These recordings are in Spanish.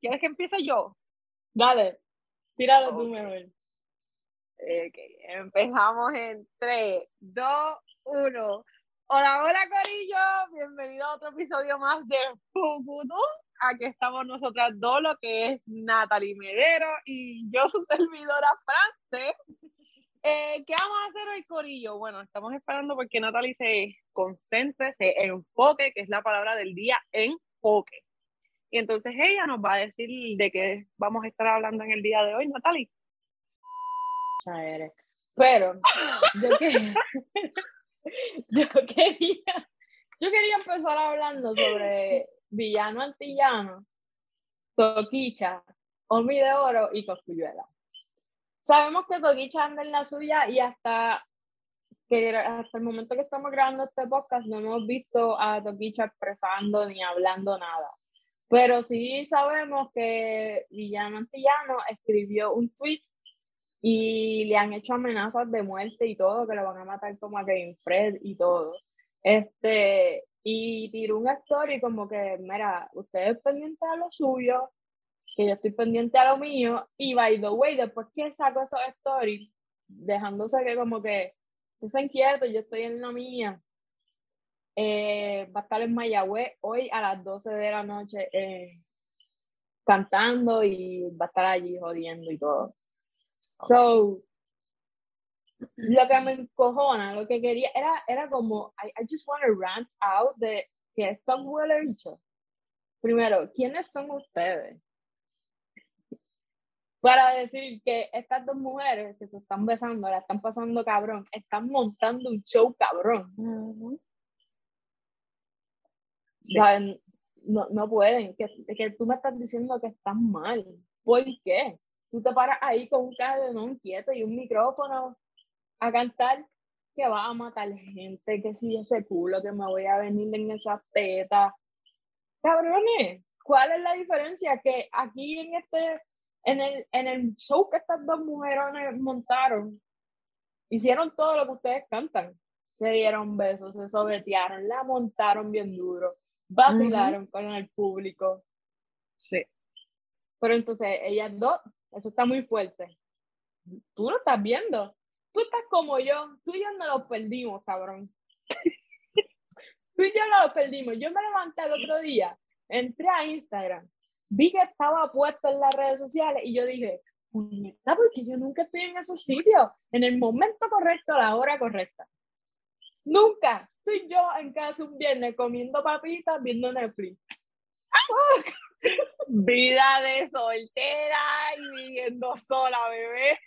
¿Quieres que empiece yo? Dale, tíralo tú mejor. empezamos en 3, 2, 1. Hola, hola Corillo, bienvenido a otro episodio más de Fukutu. Aquí estamos nosotras dos, lo que es Natalie Medero y yo, su servidora France. Eh, ¿Qué vamos a hacer hoy, Corillo? Bueno, estamos esperando porque Natalie se concentre, se enfoque, que es la palabra del día, enfoque. Y entonces ella nos va a decir de qué vamos a estar hablando en el día de hoy, Natalie. Pero yo, quería, yo quería, empezar hablando sobre villano antillano, Toquicha, Omi de Oro y Cosculluela. Sabemos que Toquicha anda en la suya y hasta que hasta el momento que estamos grabando este podcast no hemos visto a Toquicha expresando ni hablando nada. Pero sí sabemos que Villano Antillano escribió un tweet y le han hecho amenazas de muerte y todo, que lo van a matar como a Kevin Fred y todo. Este, y tiró un story como que, mira, ustedes pendientes a lo suyo, que yo estoy pendiente a lo mío, y by the way, después que saco esos stories, dejándose que como que, se inquieto, yo estoy en la mía, eh, va a estar en Mayagüez hoy a las 12 de la noche eh, cantando y va a estar allí jodiendo y todo. So, lo que me encojona, lo que quería, era, era como, I, I just want to rant out de que es tan huele bicho. Primero, ¿quiénes son ustedes? Para decir que estas dos mujeres que se están besando, la están pasando cabrón, están montando un show cabrón. No, no pueden, que, que tú me estás diciendo que estás mal. ¿Por qué? Tú te paras ahí con un no quieto y un micrófono a cantar que va a matar gente, que si ese culo, que me voy a venir en esas tetas. Cabrones, ¿cuál es la diferencia? Que aquí en este, en el, en el show que estas dos mujeres montaron, hicieron todo lo que ustedes cantan. Se dieron besos, se sobetearon, la montaron bien duro vacilaron con el público. Sí. Pero entonces, ellas dos, eso está muy fuerte. Tú lo estás viendo. Tú estás como yo. Tú y yo no lo perdimos, cabrón. tú y yo no lo perdimos. Yo me levanté el otro día, entré a Instagram, vi que estaba puesto en las redes sociales y yo dije, puñeta, porque yo nunca estoy en esos sitios, en el momento correcto, a la hora correcta. Nunca estoy yo en casa un viernes comiendo papitas, viendo Netflix. Vida de soltera y viviendo sola, bebé.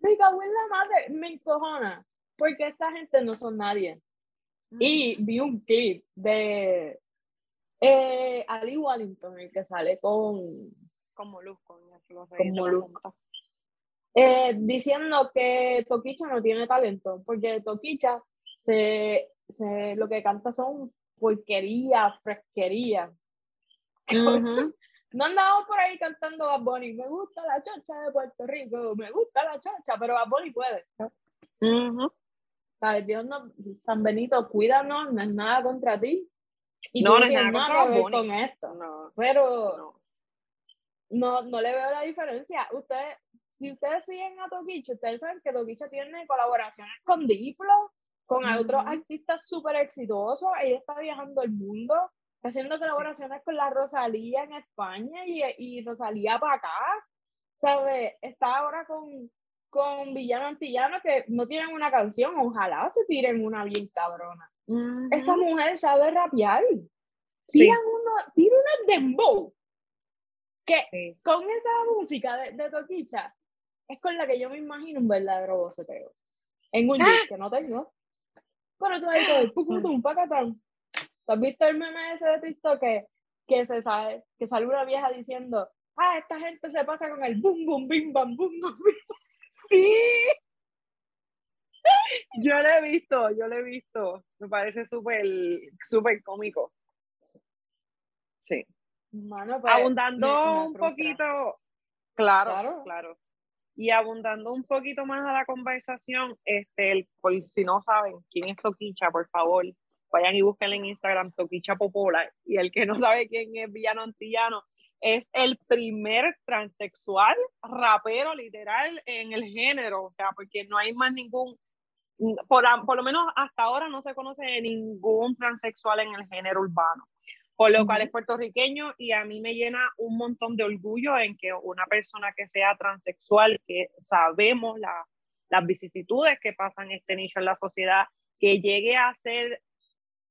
Me cago en la madre, me encojona, porque esta gente no son nadie. Y vi un clip de eh, Ali Wallington, el que sale con... Como luz, con, con eh, diciendo que Toquicha no tiene talento, porque Toquicha se, se, lo que canta son porquería, fresquería. no andamos por ahí cantando Bad Bunny, me gusta la chocha de Puerto Rico, me gusta la chocha, pero Bad Bunny puede. Dios no, San Benito, cuídanos, no es nada contra ti. Y no, no es nada contra con esto. No. Pero no. no, le veo la diferencia. Ustedes, si ustedes siguen a Toquicha, ustedes saben que Toquicha tiene colaboraciones con Diplo, con otros artistas súper exitosos. Ella está viajando el mundo, está haciendo colaboraciones con la Rosalía en España y, y Rosalía para acá. ¿Sabes? Está ahora con, con Villano Antillano que no tienen una canción. Ojalá se tiren una bien cabrona. Esa mujer sabe rapear. Tira, uno, tira una dembow. Que con esa música de, de Toquicha es con la que yo me imagino un verdadero boceteo. En un ¡Ah! que no tengo. Pero tú ahí todo, pucutum, pacatán. ¿Tú has visto el meme ese de TikTok que, que, se sabe, que sale una vieja diciendo, ah, esta gente se pasa con el bum, bum, bim, bam, bum, bum, Sí. Yo lo he visto, yo lo he visto. Me parece súper, súper cómico. Sí. Mano, pues, Abundando un poquito. claro, claro. Y abundando un poquito más a la conversación, este, el, si no saben quién es Toquicha, por favor, vayan y busquen en Instagram Toquicha Popola. Y el que no sabe quién es Villano Antillano, es el primer transexual rapero literal en el género, o sea, porque no hay más ningún, por, por lo menos hasta ahora no se conoce ningún transexual en el género urbano, por lo cual es puertorriqueño y a mí me llena un montón de orgullo en que una persona que sea transexual, que sabemos la, las vicisitudes que pasan este nicho en la sociedad, que llegue a ser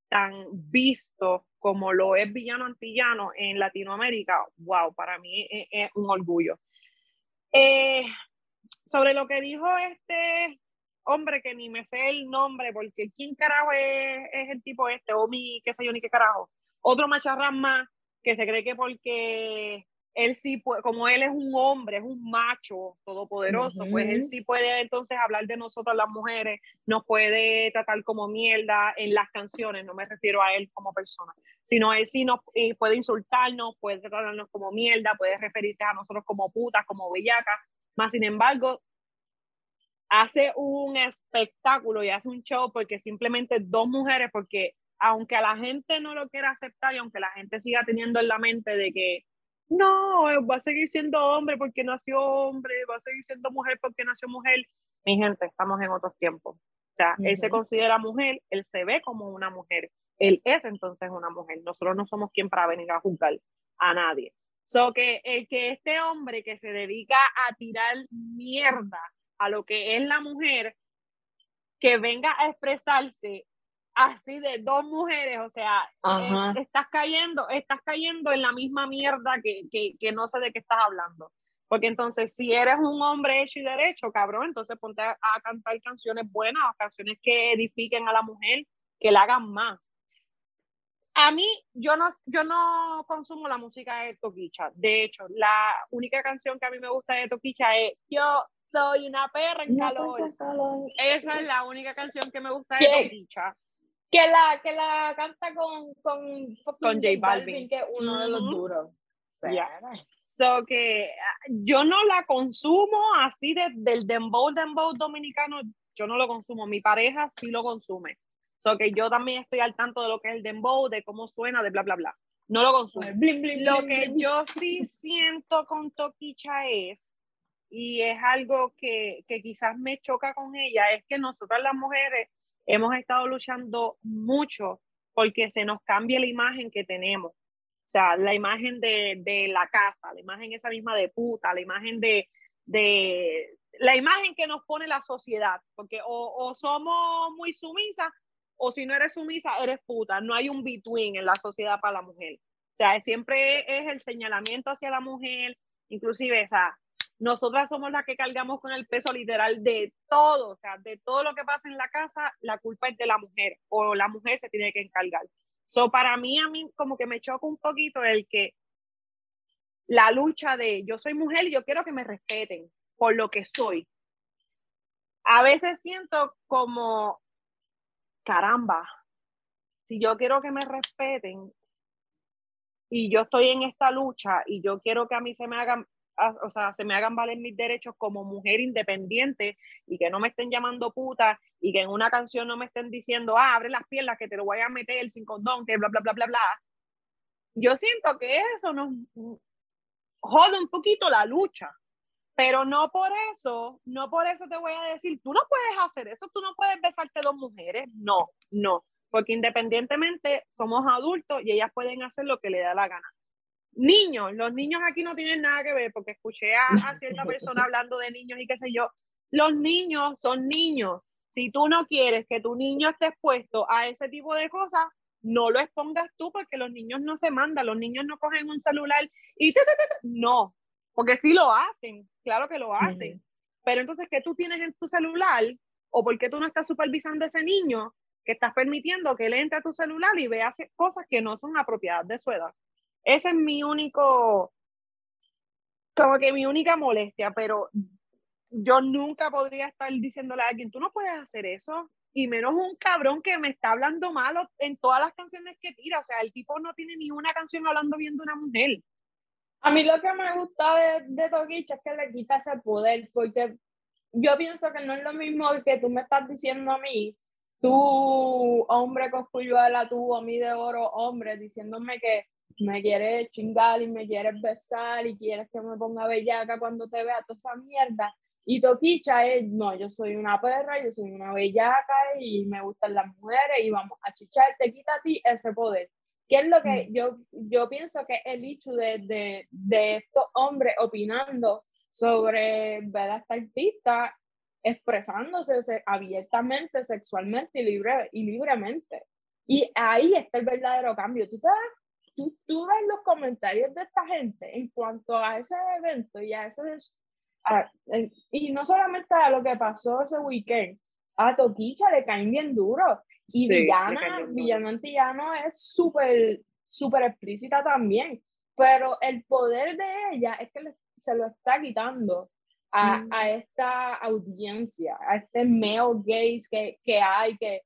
tan visto como lo es Villano Antillano en Latinoamérica, wow, para mí es, un orgullo. Eh, sobre lo que dijo este hombre que ni me sé el nombre, porque ¿quién carajo es, es el tipo este? O mi, qué sé yo, ni qué carajo. Otro macharrán más que se cree que porque él sí puede, como él es un hombre, es un macho todopoderoso, pues él sí puede entonces hablar de nosotros las mujeres, nos puede tratar como mierda en las canciones, no me refiero a él como persona, sino él sí nos eh, puede insultarnos, puede tratarnos como mierda, puede referirse a nosotros como putas, como bellacas, más sin embargo, hace un espectáculo y hace un show porque simplemente dos mujeres, porque aunque a la gente no lo quiera aceptar y aunque la gente siga teniendo en la mente de que no, eh, va a seguir siendo hombre porque nació hombre, va a seguir siendo mujer porque nació mujer. Mi gente, estamos en otros tiempos. O sea, él se considera mujer, él se ve como una mujer, él es entonces una mujer. Nosotros no somos quien para venir a juzgar a nadie. So que el que este hombre que se dedica a tirar mierda a lo que es la mujer, que venga a expresarse así de dos mujeres, o sea, eh, estás cayendo, estás cayendo en la misma mierda que, que, que, no sé de qué estás hablando. Porque entonces, si eres un hombre hecho y derecho, cabrón, entonces ponte a, cantar canciones buenas, canciones que edifiquen a la mujer, que la hagan más. A mí, yo no, yo no consumo la música de Toquicha. De hecho, la única canción que a mí me gusta de Toquicha es Yo soy una perra en calor. Esa es la única canción que me gusta de Toquicha que la, que la canta con, con, con J Balvin. que es uno de los duros. So que ah, yo no la consumo así de, del dembow, dembow dominicano, yo no lo consumo, mi pareja sí lo consume. So que yo también estoy al tanto de lo que es el dembow, de cómo suena, de bla, bla, bla. No lo consumo. lo que yo sí siento con Toquicha es, y es algo que, que quizás me choca con ella, es que nosotras las mujeres hemos estado luchando mucho porque se nos cambie la imagen que tenemos. O sea, la imagen de, de la casa, la imagen esa misma de puta, la imagen de, de la imagen que nos pone la sociedad, porque o, o, somos muy sumisas o si no eres sumisa, eres puta. No hay un between en la sociedad para la mujer. O sea, siempre es el señalamiento hacia la mujer, inclusive, o sea, nosotras somos las que cargamos con el peso literal de todo, o sea, de todo lo que pasa en la casa, la culpa es de la mujer o la mujer se tiene que encargar. So, para mí, a mí como que me choca un poquito el que la lucha de yo soy mujer y yo quiero que me respeten por lo que soy. A veces siento como, caramba, si yo quiero que me respeten y yo estoy en esta lucha y yo quiero que a mí se me hagan o sea, se me hagan valer mis derechos como mujer independiente y que no me estén llamando puta y que en una canción no me estén diciendo, ah, abre las piernas que te lo voy a meter sin condón, que bla, bla, bla, bla, bla. Yo siento que eso nos jode un poquito la lucha, pero no por eso, no por eso te voy a decir, tú no puedes hacer eso, tú no puedes besarte dos mujeres, no, no, porque independientemente somos adultos y ellas pueden hacer lo que le da la gana niños, los niños aquí no tienen nada que ver, porque escuché a, cierta persona hablando de niños y qué sé yo, los niños son niños. Si tú no quieres que tu niño esté expuesto a ese tipo de cosas, no lo expongas tú porque los niños no se mandan, los niños no cogen un celular y no, porque sí lo hacen, claro que lo hacen. Pero entonces, ¿qué tú tienes en tu celular? ¿O por qué tú no estás supervisando a ese niño que estás permitiendo que él entre a tu celular y vea cosas que no son apropiadas de su edad? Ese es mi único, como que mi única molestia, pero yo nunca podría estar diciéndole a alguien, tú no puedes hacer eso, y menos un cabrón que me está hablando malo en todas las canciones que tira, o sea, el tipo no tiene ni una canción hablando bien de una mujer. A mí lo que me gusta de, de es que le quita ese poder, porque yo pienso que no es lo mismo que tú me estás diciendo a mí, tú, hombre con cuyuela, tú, a mí de oro, hombre, diciéndome que me quieres chingar y me quieres besar y quieres que me ponga bellaca cuando te vea toda esa mierda. Y Toquicha es, no, yo soy una perra, yo soy una bellaca y me gustan las mujeres y vamos a chichar, te quita a ti ese poder. ¿Qué es lo que mm. yo, yo pienso que el hecho de, de, de estos hombres opinando sobre ver a esta artista expresándose abiertamente, sexualmente y, libre, y libremente. Y ahí está el verdadero cambio. Tú, te tú, tú ves los comentarios de esta gente en cuanto a ese evento y a ese... y no solamente a lo que pasó ese weekend, a Toquicha le caen bien duro. Y Villana, Villano Antillano es súper, súper explícita también. Pero el poder de ella es que se lo está quitando a, mm. a, esta audiencia, a este male gaze que, que hay, que,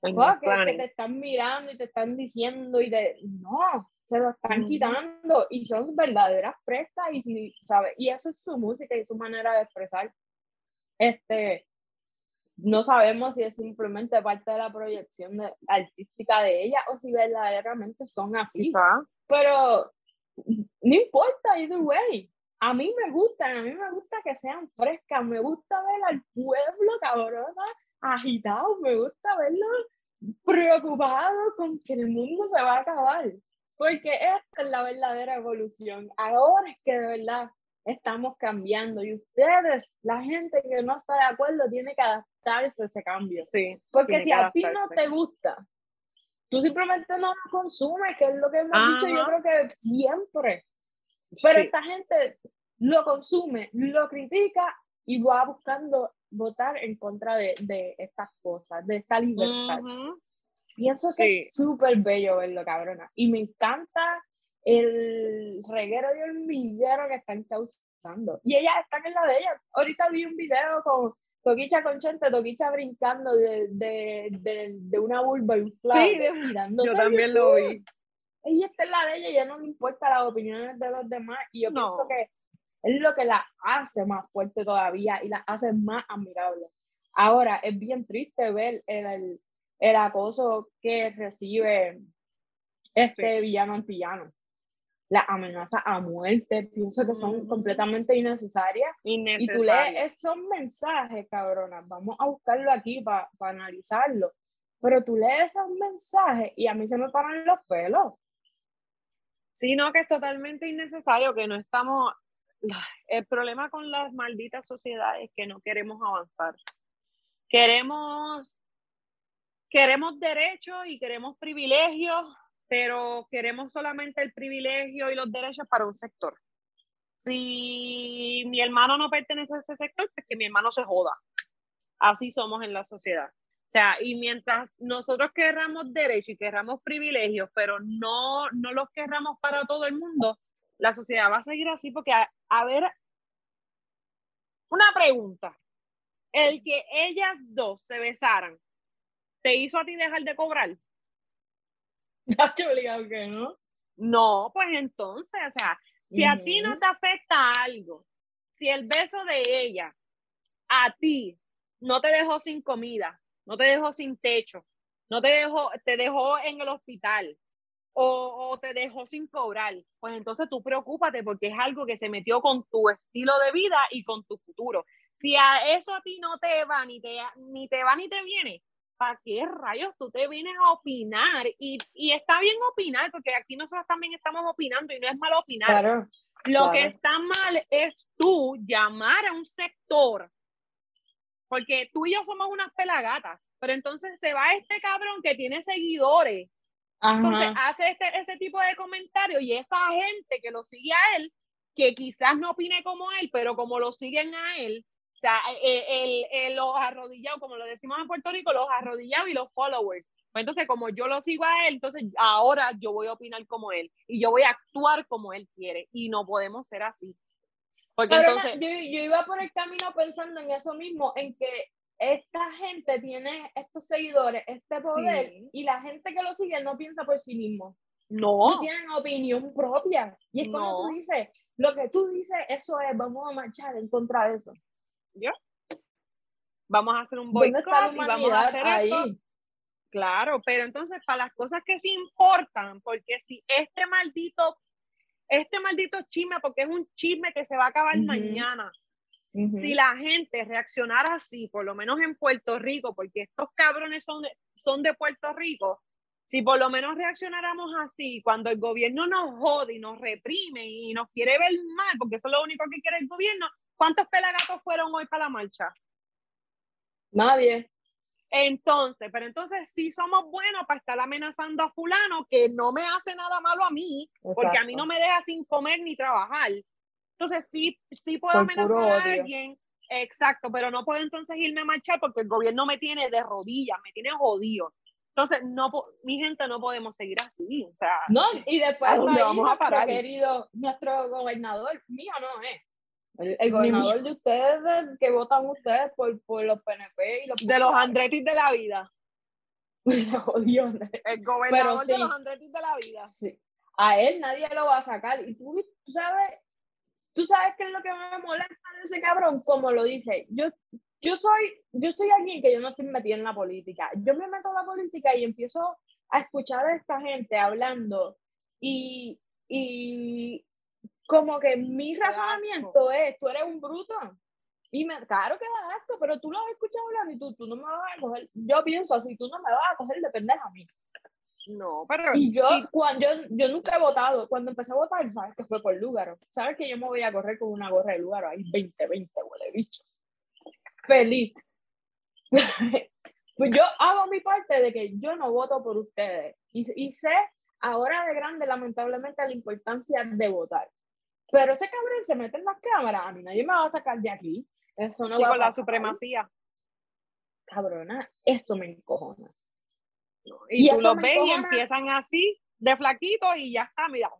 que, te están mirando y te están diciendo y de no, se lo están quitando y son verdaderas frescas y, si, ¿sabes? y eso es su música y su manera de expresar. Este, no sabemos si es simplemente parte de la proyección artística de ella o si verdaderamente son así. Pero no importa, either way. A mí me gustan, a mí me gusta que sean frescas, me gusta ver al pueblo cabrona agitado, me gusta verlo preocupado con que el mundo se va a acabar. Porque esta es la verdadera evolución. Ahora es que de verdad estamos cambiando y ustedes, la gente que no está de acuerdo, tiene que adaptarse a ese cambio. Sí, Porque si a ti no te gusta, tú simplemente no lo consumes, que es lo que hemos dicho yo creo que siempre. Pero esta gente lo consume, lo critica y va buscando votar en contra de, de estas cosas, de esta libertad. Pienso que es súper bello verlo, cabrona. Y me encanta el reguero y el millero que están causando. Y ellas están en la de ellas. Ahorita vi un video con Toquicha Conchente, Toquicha brincando de, de, de, de una vulva y un Sí, yo también lo vi. Ella está en la de ella, ya no le importa las opiniones de los demás. Y yo pienso que es lo que la hace más fuerte todavía y la hace más admirable. Ahora, es bien triste ver el, el, acoso que recibe este villano antillano. La amenaza a muerte, pienso que son completamente innecesarias. Y tú lees esos mensajes, cabrona, vamos a buscarlo aquí para analizarlo. Pero tú lees esos mensajes y a mí se me paran los pelos. Sí, no, que es totalmente innecesario, que no estamos, el problema con las malditas sociedades es que no queremos avanzar. Queremos, queremos derechos y queremos privilegios, pero queremos solamente el privilegio y los derechos para un sector. Si mi hermano no pertenece a ese sector, pues que mi hermano se joda. Así somos en la sociedad. O sea, y mientras nosotros querramos derechos y querramos privilegios, pero no, no los querramos para todo el mundo, la sociedad va a seguir así porque, a, ver, una pregunta. El que ellas dos se besaran, ¿te hizo a ti dejar de cobrar? no? No, pues entonces, o sea, si a ti no te afecta algo, si el beso de ella a ti no te dejó sin comida, no te dejó sin techo, no te dejó, te dejó en el hospital, o, te dejó sin cobrar, pues entonces tú preocúpate porque es algo que se metió con tu estilo de vida y con tu futuro. Si a eso a ti no te va, ni te, ni te va ni te viene, ¿para qué rayos tú te vienes a opinar? Y, y está bien opinar, porque aquí nosotros también estamos opinando y no es malo opinar. Lo que está mal es tú llamar a un sector, porque tú y yo somos unas pelagatas, pero entonces se va este cabrón que tiene seguidores entonces hace este, ese tipo de comentarios y esa gente que lo sigue a él, que quizás no opine como él, pero como lo siguen a él, o sea, el, el, los arrodillados, como lo decimos en Puerto Rico, los arrodillados y los followers. Pues entonces, como yo lo sigo a él, entonces ahora yo voy a opinar como él y yo voy a actuar como él quiere y no podemos ser así. Porque entonces... yo, yo iba por el camino pensando en eso mismo, en que esta gente tiene estos seguidores, este poder, y la gente que lo sigue no piensa por sí mismo. No. No tienen opinión propia. Y es como tú dices, lo que tú dices, eso es, vamos a marchar en contra de eso. ¿Ya? Vamos a hacer un boicot y vamos a hacer ahí? Claro, pero entonces para las cosas que sí importan, porque si este maldito, este maldito chisme, porque es un chisme que se va a acabar mañana, si la gente reaccionara así, por lo menos en Puerto Rico, porque estos cabrones son de, son de Puerto Rico, si por lo menos reaccionáramos así, cuando el gobierno nos jode y nos reprime y nos quiere ver mal, porque eso es lo único que quiere el gobierno, ¿cuántos pelagatos fueron hoy para la marcha? Nadie. Entonces, pero entonces sí somos buenos para estar amenazando a fulano que no me hace nada malo a mí, porque a mí no me deja sin comer ni trabajar. Entonces sí, sí puedo amenazar a alguien, exacto, pero no puedo entonces irme a marchar porque el gobierno me tiene de rodillas, me tiene jodido. Entonces, no, mi gente, no podemos seguir así. O sea, no, y después vamos a parar? querido, nuestro gobernador, mío no es. El, gobernador de ustedes, que votan ustedes por, por los PNP y los De los Andretti de la vida. jodió. El gobernador de los Andretti de la vida. Sí. A él nadie lo va a sacar. Y tú, tú sabes, tú sabes qué es lo que me molesta de ese cabrón, como lo dice. Yo, yo soy, yo soy alguien que yo no estoy metida en la política. Yo me meto en la política y empiezo a escuchar a esta gente hablando y, y como que mi razonamiento es, tú eres un bruto. Y me, claro que da esto, pero tú lo has escuchado hablar y tú, tú no me vas a coger. Yo pienso así, tú no me vas a coger de pendeja a mí. No, pero. Y yo, cuando, yo, yo nunca he votado. Cuando empecé a votar, sabes que fue por Lúgaro. Sabes que yo me voy a correr con una gorra de Lúgaro. Hay 20, 20, huele bicho. Feliz. pues yo hago mi parte de que yo no voto por ustedes. Y, y sé ahora de grande, lamentablemente, la importancia de votar. Pero ese cabrón se mete en las cámaras, a mí nadie me va a sacar de aquí. Eso no va con la supremacía. Cabrona, eso me encojona. Y, tú los ves y empiezan así, de flaquito, y ya está, mira.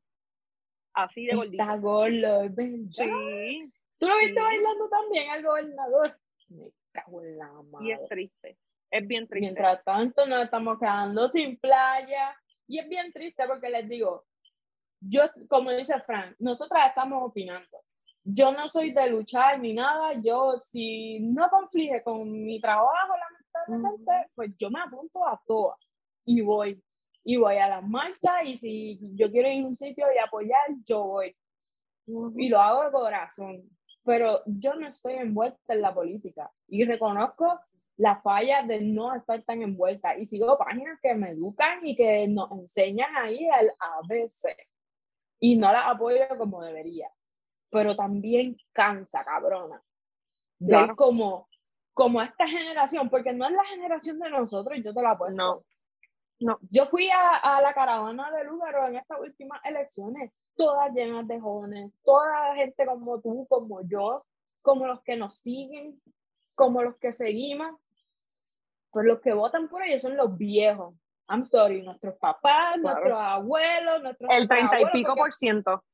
Así de gordito. Está gordo, es Sí. ¿Tú lo viste bailando también al gobernador? Me cago en la madre. Y es triste. Es bien triste. Mientras tanto, nos estamos quedando sin playa. Y es bien triste porque les digo, yo, como dice Frank, nosotras estamos opinando. Yo no soy de luchar ni nada. Yo, si no conflige con mi trabajo, lamentablemente, pues yo me apunto a todas y voy. Y voy a las marchas y si yo quiero ir a un sitio y apoyar, yo voy. Y lo hago de corazón. Pero yo no estoy envuelta en la política y reconozco la falla de no estar tan envuelta y sigo páginas que me educan y que nos enseñan ahí el ABC y no la apoyo como debería. Pero también cansa, cabrona. Ver como, como esta generación, porque no es la generación de nosotros, yo te la apoyo. No. No. Yo fui a, a la caravana de Lugaro en estas últimas elecciones, todas llenas de jóvenes, toda gente como tú, como yo, como los que nos siguen, como los que seguimos, pues los que votan por ellos son los viejos, I'm sorry, nuestros papás, nuestros abuelos, nuestros El treinta y pico por ciento.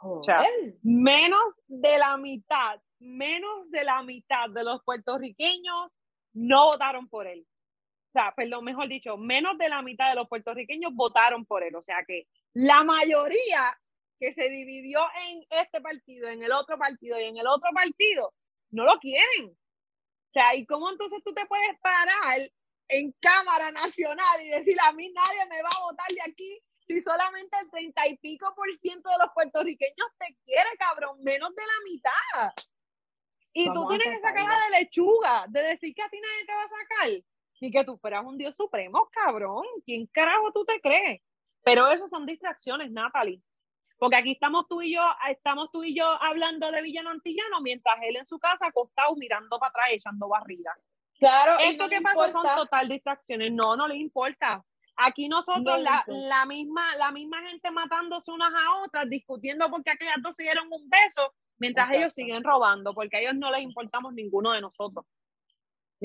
O sea, menos de la mitad, menos de la mitad de los puertorriqueños no votaron por él. O sea, perdón, mejor dicho, menos de la mitad de los puertorriqueños votaron por él. O sea que la mayoría que se dividió en este partido, en el otro partido y en el otro partido, no lo quieren. O sea, ¿y cómo entonces tú te puedes parar en Cámara Nacional y decir a mí nadie me va a votar de aquí si solamente el treinta y pico por ciento de los puertorriqueños te quiere, cabrón, menos de la mitad. Y tú tienes esa cara de lechuga, de decir que a ti nadie te va a sacar, y que tú fueras un Dios supremo, cabrón. ¿Quién carajo tú te crees? Pero eso son distracciones, Natalie. Porque aquí estamos tú y yo, estamos tú y yo hablando de Villano Antillano, mientras él en su casa acostado mirando para atrás, echando barriga. Claro. Esto que pasa son total distracciones. No, no les importa. Aquí nosotros, la, la, misma, la misma gente matándose unas a otras, discutiendo porque aquellas dos se dieron un beso, mientras ellos siguen robando, porque a ellos no les importamos ninguno de nosotros.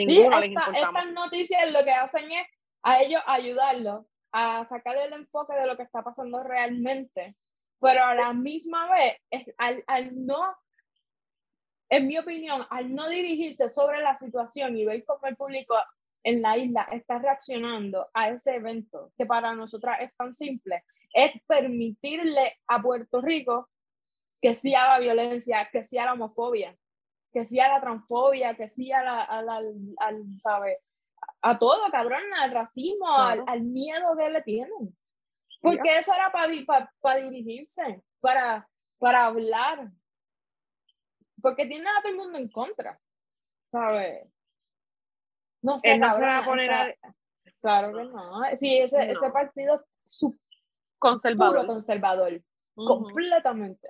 Ninguno sí, les. Estas noticias lo que hacen es a ellos ayudarlos a sacarle el enfoque de lo que está pasando realmente, pero a la misma vez, al, al no en mi opinión, al no dirigirse sobre la situación y ver cómo el público en la isla está reaccionando a ese evento, que para nosotras es tan simple, es permitirle a Puerto Rico que sí haga violencia, que sí la homofobia, que sí la transfobia, que sí a la, a la, al, ¿sabe? a todo, cabrón, al racismo, al, miedo que le tienen. Porque eso era para para dirigirse, para, para hablar. Porque tienen a todo el mundo en contra, ¿sabes? No sé, no se va a poner a... Claro que no. Sí, ese, ese partido su conservador. conservador. Completamente.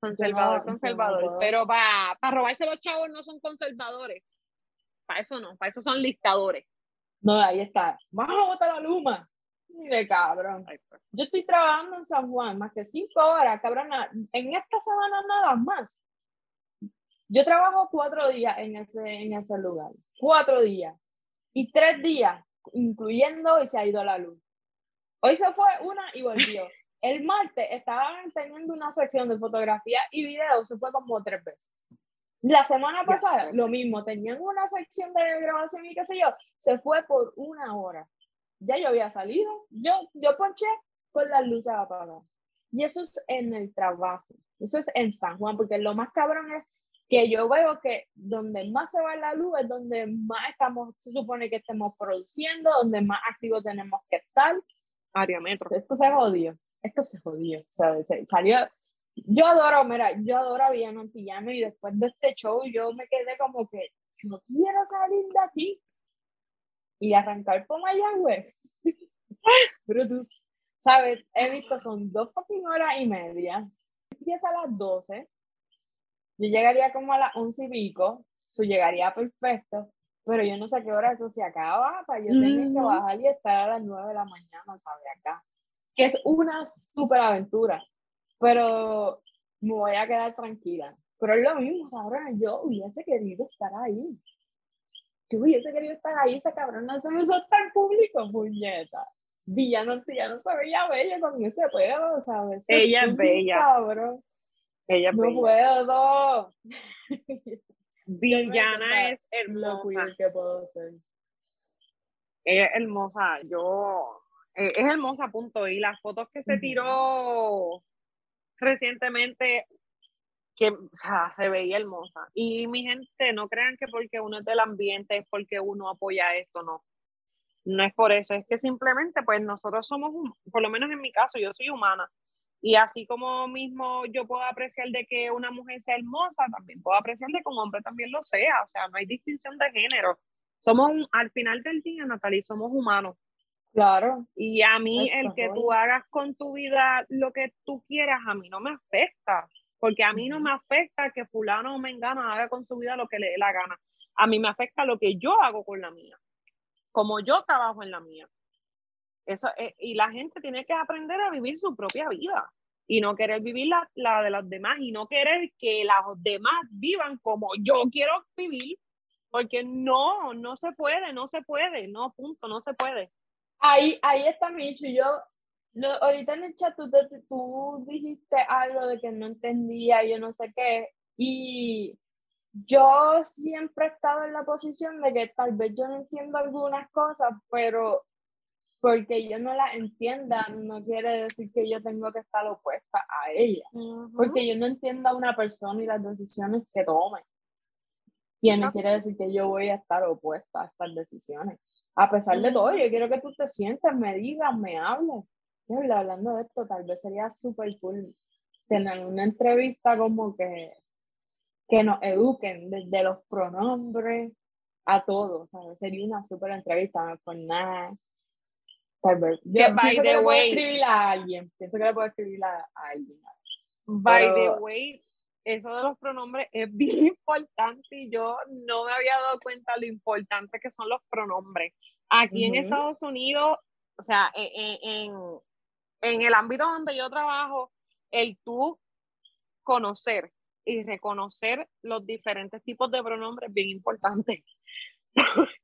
Conservador, conservador. Pero para robarse los chavos no son conservadores. Para eso no, para eso son listadores. No, ahí está. Vamos a botar la luma. Mire, cabrón. Pues. Yo estoy trabajando en San Juan más que cinco horas, cabrón. En esta semana nada más. Yo trabajo cuatro días en ese, en ese lugar. Cuatro días. Y tres días, incluyendo y se ha ido la luz. Hoy se fue una y volvió. El martes estaban teniendo una sección de fotografía y video, se fue como tres veces. La semana pasada, lo mismo, tenían una sección de grabación y qué sé yo, se fue por una hora. Ya yo había salido, yo, yo ponché con las luces apagadas. Y eso es en el trabajo, eso es en San Juan, porque lo más cabrón es que yo veo que donde más se va la luz es donde más estamos, se supone que estemos produciendo, donde más activos tenemos que estar. Área metro. Esto se jodió, esto se jodió, ¿sabes? Salió, yo adoro, mira, yo adoro a Villano Antillano y después de este show yo me quedé como que yo quiero salir de aquí y arrancar por Mayagüez. Pero tú, ¿sabes? He visto, son dos fucking horas y media. Empieza a las 12. Yo llegaría como a las once y pico. Eso llegaría perfecto. Pero yo no sé a qué hora eso se acaba para yo tener que bajar y estar a las 9 de la mañana, ¿sabes? Acá. Que es una super aventura pero me voy a quedar tranquila. Pero es lo mismo, cabrón, yo hubiese querido estar ahí. Yo hubiese querido estar ahí, esa cabrona se me soltó en público, puñeta. Villano, ya no se veía bella con ese pedo, ¿sabes? Ella es bella. Cabrón. Ella es no puedo. Villana es hermosa. que puedo ser. Ella es hermosa. Yo. Eh, es hermosa, punto. Y las fotos que se tiró recientemente que o sea, se veía hermosa. Y mi gente, no crean que porque uno es del ambiente es porque uno apoya esto, no. No es por eso, es que simplemente pues nosotros somos, por lo menos en mi caso, yo soy humana. Y así como mismo yo puedo apreciar de que una mujer sea hermosa, también puedo apreciar de que un hombre también lo sea. O sea, no hay distinción de género. Somos, al final del día, Natalie, somos humanos. Claro. Y a mí el que tú hagas con tu vida lo que tú quieras, a mí no me afecta, porque a mí no me afecta que fulano o mengano haga con su vida lo que le dé la gana. A mí me afecta lo que yo hago con la mía, como yo trabajo en la mía. Eso, eh, y la gente tiene que aprender a vivir su propia vida y no querer vivir la, la de los demás y no querer que los demás vivan como yo quiero vivir, porque no, no se puede, no se puede, no, punto, no se puede. Ahí, ahí está Micho. Yo, ahorita en el chat tú, tú dijiste algo de que no entendía, yo no sé qué. Y yo siempre he estado en la posición de que tal vez yo no entiendo algunas cosas, pero porque yo no las entienda no quiere decir que yo tengo que estar opuesta a ella. Porque yo no entiendo a una persona y las decisiones que tome. Y no quiere decir que yo voy a estar opuesta a estas decisiones a pesar de todo, yo quiero que tú te sientas, me digas, me hables. Hablando de esto, tal vez sería súper cool tener una entrevista como que, que nos eduquen desde los pronombres a todos. Sería una súper entrevista, no por nada. Tal vez. Yo by the que way, escribir a alguien. Pienso que le puedo escribir a, alguien. By the way, eso de los pronombres es bien importante y yo no me había dado cuenta lo importante que son los pronombres. Aquí en Estados Unidos, o sea, e, e, en, en, el ámbito donde yo trabajo, el tú conocer y reconocer los diferentes tipos de pronombres es bien importante.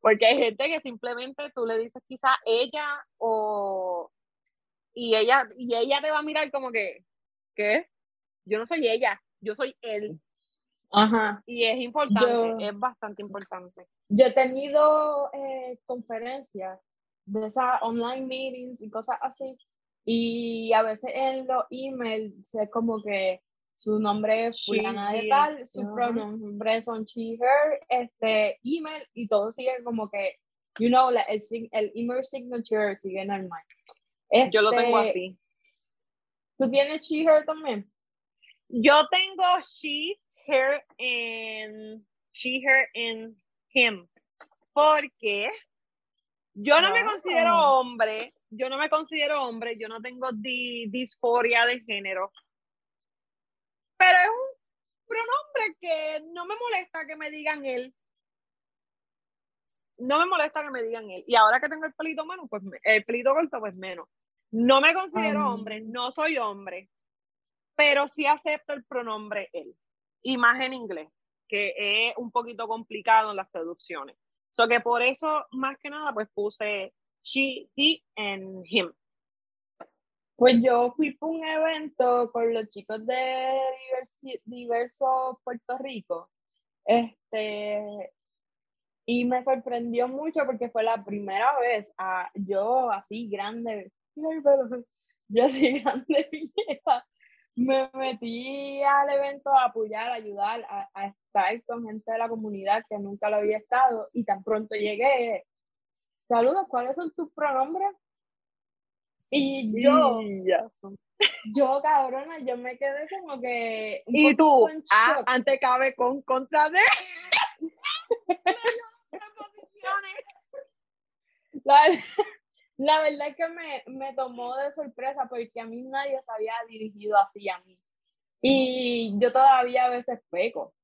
Porque hay gente que simplemente tú le dices quizá ella o y ella y ella te va a mirar como que ¿qué? Yo no soy ella, yo soy él. Ajá. Y es importante, es bastante importante. Yo he tenido eh, conferencias de esas online meetings y cosas así, y a veces en los emails es como que su nombre es fulana de tal, sus pronombres son she, her, este, email y todo sigue como que, you know, el, el email signature sigue normal. Yo lo tengo este, así. ¿Tú tienes she, her también? Yo tengo she, her, and she, her, and him. Porque yo no me considero hombre, yo no me considero hombre, yo no tengo disforia de género pero es un pronombre que no me molesta que me digan él. No me molesta que me digan él. Y ahora que tengo el pelito menos, pues el pelito corto, pues menos. No me considero hombre, no soy hombre, pero sí acepto el pronombre él. Y más en inglés, que es un poquito complicado en las traducciones. So por eso, más que nada, pues puse she, he, and him. Pues yo fui para un evento con los chicos de diverso Puerto Rico. Este, y me sorprendió mucho porque fue la primera vez a, yo así grande, yo así grande me metí al evento a apoyar, a ayudar, a, a, estar con gente de la comunidad que nunca lo había estado y tan pronto llegué, saludos, ¿cuáles son tus pronombres? Y yo, yo cabrona, yo me quedé como que. y tú, ah, antes cabe con contra de. la, verdad es que me, me tomó de sorpresa porque a mí nadie se había dirigido así a mí. Y yo todavía a veces peco.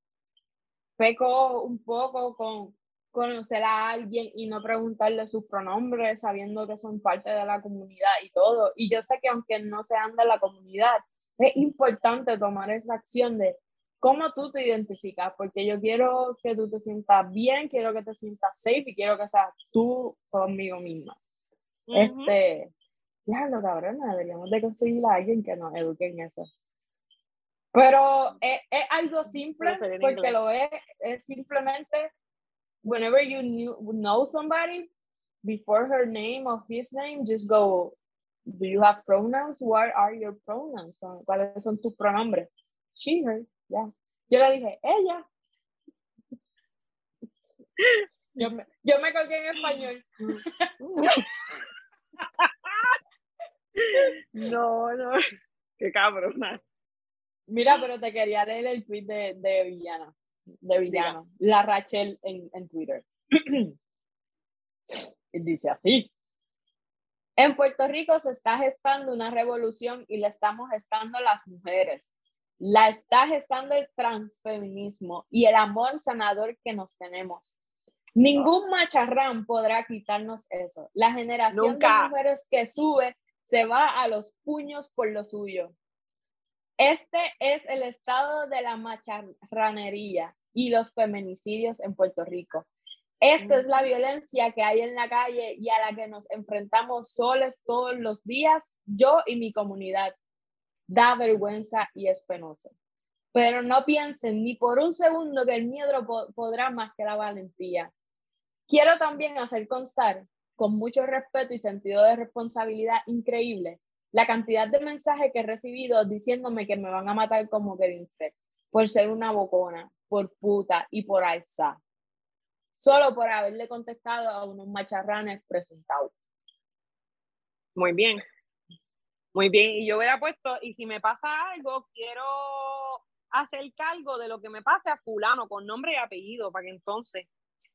Peco un poco con, conocer a alguien y no preguntarle sus pronombres sabiendo que son parte de la comunidad y todo. Y yo sé que aunque no sean de la comunidad, es importante tomar esa acción de cómo tú te identificas, porque yo quiero que tú te sientas bien, quiero que te sientas safe y quiero que seas tú conmigo misma. Este, ya lo cabrón, deberíamos de conseguir a alguien que nos eduque en eso. Pero es, es algo simple, porque lo es, es simplemente whenever you knew, know somebody, before her name or his name, just go, do you have pronouns? What are your pronouns? ¿Cuáles son tus pronombres? She, her, ya. Yo le dije, ella. Yo me, yo me colgué en español. No, no, qué cabrona. Mira, pero te quería leer el tweet de, de Villana de villano, la Rachel en, en Twitter. y dice así. En Puerto Rico se está gestando una revolución y la estamos gestando las mujeres. La está gestando el transfeminismo y el amor sanador que nos tenemos. Ningún macharrán podrá quitarnos eso. La generación de mujeres que sube se va a los puños por lo suyo. Este es el estado de la macharranería y los feminicidios en Puerto Rico. Esta es la violencia que hay en la calle y a la que nos enfrentamos soles todos los días, yo y mi comunidad. Da vergüenza y es penoso. Pero no piensen ni por un segundo que el miedo podrá más que la valentía. Quiero también hacer constar, con mucho respeto y sentido de responsabilidad increíble, la cantidad de mensajes que he recibido diciéndome que me van a matar como Kevin Fred por ser una bocona, por puta y por alza. Solo por haberle contestado a unos macharranes presentados. Muy bien. Muy bien. Y yo hubiera puesto, y si me pasa algo, quiero hacer cargo de lo que me pase a fulano con nombre y apellido, para que entonces,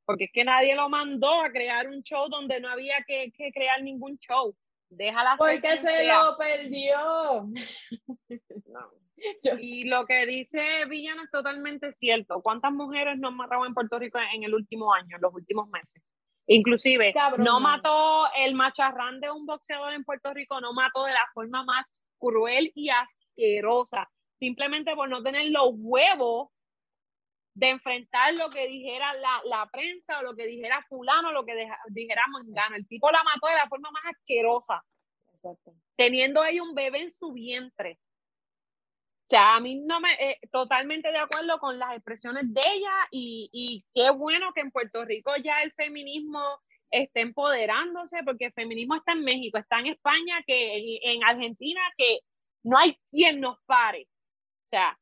porque es que nadie lo mandó a crear un show donde no había que, que crear ningún show. Déjala Porque se lo perdió. Y lo que dice Villano es totalmente cierto. ¿Cuántas mujeres no han matado en Puerto Rico en el último año, en los últimos meses? Inclusive, no mató el macharrán de un boxeador en Puerto Rico, no mató de la forma más cruel y asquerosa, simplemente por no tener los huevos de enfrentar lo que dijera la, la prensa o lo que dijera fulano, lo que dijera Mangano. El tipo la mató de la forma más asquerosa, teniendo ahí un bebé en su vientre. O sea, a mí no me, eh, totalmente de acuerdo con las expresiones de ella y, y qué bueno que en Puerto Rico ya el feminismo esté empoderándose, porque el feminismo está en México, está en España, que en, Argentina, que no hay quien nos pare. O sea,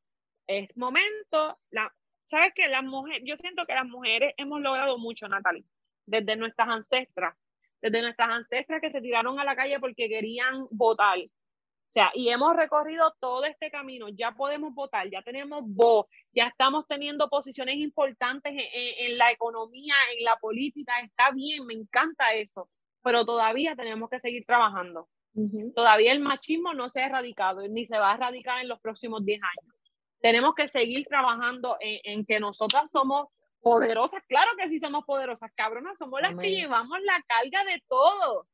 es momento, la, ¿sabes qué? Las mujeres, yo siento que las mujeres hemos logrado mucho, Natalie, desde nuestras ancestras, desde nuestras ancestras que se tiraron a la calle porque querían votar. O sea, y hemos recorrido todo este camino, ya podemos votar, ya tenemos voz, ya estamos teniendo posiciones importantes en, en, la economía, en la política, está bien, me encanta eso, pero todavía tenemos que seguir trabajando. Todavía el machismo no se ha erradicado, ni se va a erradicar en los próximos 10 años. Tenemos que seguir trabajando en, en que nosotras somos poderosas, claro que sí somos poderosas, cabronas, somos las que llevamos la carga de todo.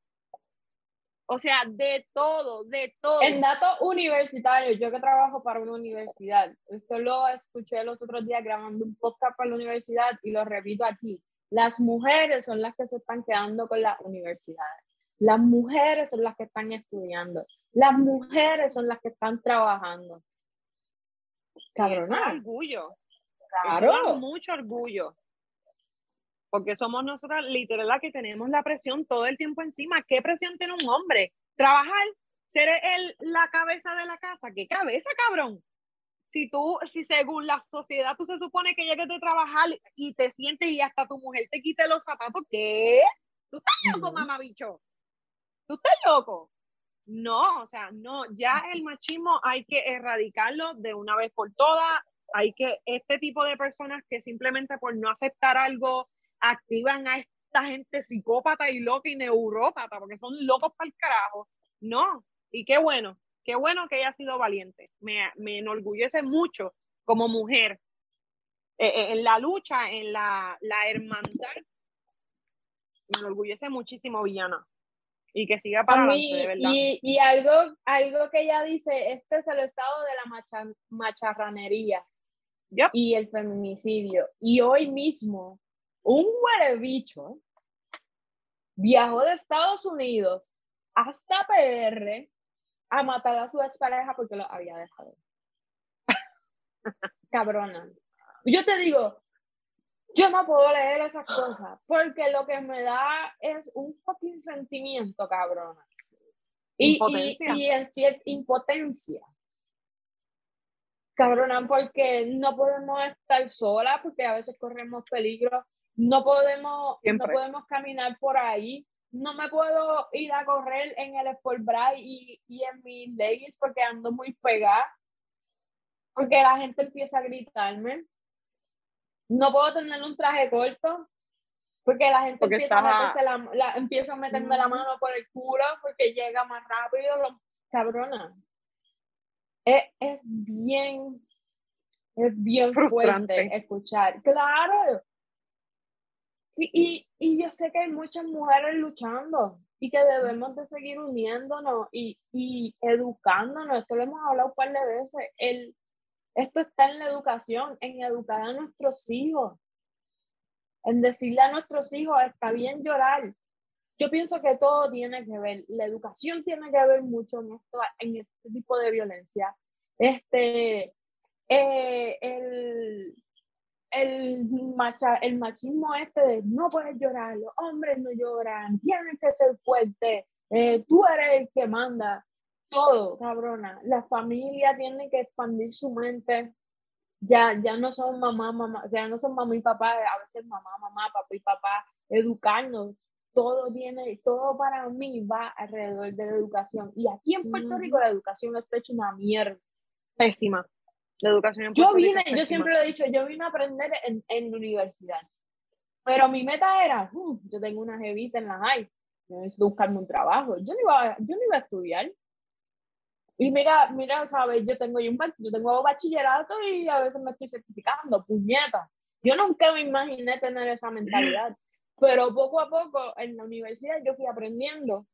O sea, de todo, de todo. En datos universitarios, yo que trabajo para una universidad, esto lo escuché los otros días grabando un podcast para la universidad y lo repito aquí. Las mujeres son las que se están quedando con las universidades. Las mujeres son las que están estudiando. Las mujeres son las que están trabajando. Cabrón. orgullo. Claro. mucho orgullo. Porque somos nosotras literal las que tenemos la presión todo el tiempo encima. ¿Qué presión tiene un hombre? Trabajar, ser el, la cabeza de la casa. ¿Qué cabeza, cabrón? Si tú, si según la sociedad tú se supone que llegues de trabajar y te sientes y hasta tu mujer te quite los zapatos, ¿qué? Tú estás loco, mamá bicho. Tú estás loco. No, o sea, no, ya el machismo hay que erradicarlo de una vez por todas hay que, este tipo de personas que simplemente por no aceptar algo activan a esta gente psicópata y loca y neurópata, porque son locos para el carajo. No, y qué bueno, qué bueno que haya sido valiente. Me, me enorgullece mucho como mujer eh, eh, en la lucha, en la, la hermandad. Me enorgullece muchísimo, Villana y que siga para adelante, de verdad. Y, y, algo, algo que ella dice, este es el estado de la macharranería y el feminicidio. Y hoy mismo, un bicho viajó de Estados Unidos hasta PR a matar a su expareja porque lo había dejado. Cabrona. Yo te digo, yo no puedo leer esas cosas porque lo que me da es un fucking sentimiento, cabrona. Y, y, y en cierta impotencia. Cabrona, porque no podemos estar solas, porque a veces corremos peligro, no podemos, no podemos caminar por ahí, no me puedo ir a correr en el Sport Bra y, y en mis leggings porque ando muy pegada, porque la gente empieza a gritarme. No puedo tener un traje corto porque la gente empieza, a la, empieza a meterme la mano por el culo porque llega más rápido. cabrona, es, bien, es bien fuerte escuchar. Claro. Y, y, yo sé que hay muchas mujeres luchando y que debemos de seguir uniéndonos y, y educándonos. Esto lo hemos hablado un par de veces. El, esto está en la educación, en educar a nuestros hijos, en decirle a nuestros hijos, está bien llorar. Yo pienso que todo tiene que ver, la educación tiene que ver mucho en, esto, en este tipo de violencia. Este, eh, el, el, macha, el machismo este de no puedes llorar, los hombres no lloran, tienes que ser fuerte, eh, tú eres el que manda, todo, cabrona. La familia tiene que expandir su mente. Ya, ya no son mamá, mamá, ya no son mamá y papá, a veces mamá, mamá, papá y papá, educarnos. Todo viene, todo para mí va alrededor de la educación. Y aquí en Puerto Rico la educación está hecha una mierda pésima. La educación en Yo vine, yo siempre lo he dicho, yo vine a aprender en, en la universidad. Pero mi meta era, uh, yo tengo una jevita en la high, yo necesito buscarme un trabajo. Yo no iba, yo no iba a estudiar. Y mira, mira, sabes, yo tengo, yo, yo tengo bachillerato y a veces me estoy certificando, puñeta. Yo nunca me imaginé tener esa mentalidad. Pero poco a poco en la universidad yo fui aprendiendo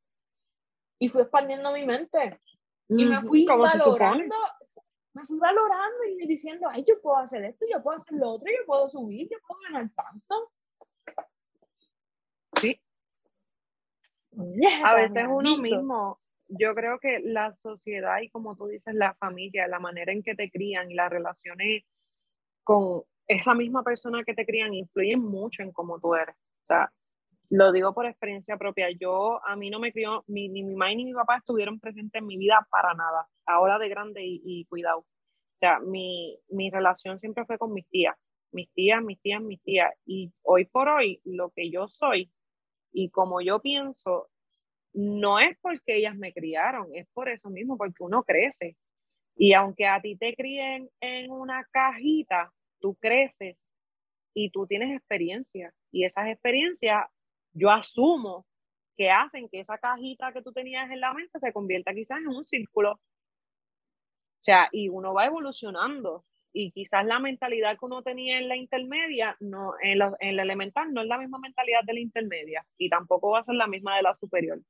y fui expandiendo mi mente. Y me fui valorando, me fui valorando y diciendo, ay, yo puedo hacer esto, yo puedo hacer lo otro, yo puedo subir, yo puedo ganar tanto. Sí. a veces uno mismo, yo creo que la sociedad y como tú dices, la familia, la manera en que te crían y las relaciones con esa misma persona que te crían influyen mucho en cómo tú eres. O sea, lo digo por experiencia propia. Yo, a mí no me crió, ni mi mamá ni mi papá estuvieron presentes en mi vida para nada, ahora de grande y, cuidado. sea, mi, mi relación siempre fue con mis tías, mis tías, mis tías, mis tías. Y hoy por hoy, lo que yo soy y como yo pienso, no es porque ellas me criaron, es por eso mismo, porque uno crece. Y aunque a ti te críen en una cajita, tú creces y tú tienes experiencia. Y esas experiencias, yo asumo que hacen que esa cajita que tú tenías en la mente se convierta quizás en un círculo. O sea, y uno va evolucionando. Y quizás la mentalidad que uno tenía en la intermedia, no, en, la, en la elemental, no es la misma mentalidad de la intermedia. Y tampoco va a ser la misma de la superior.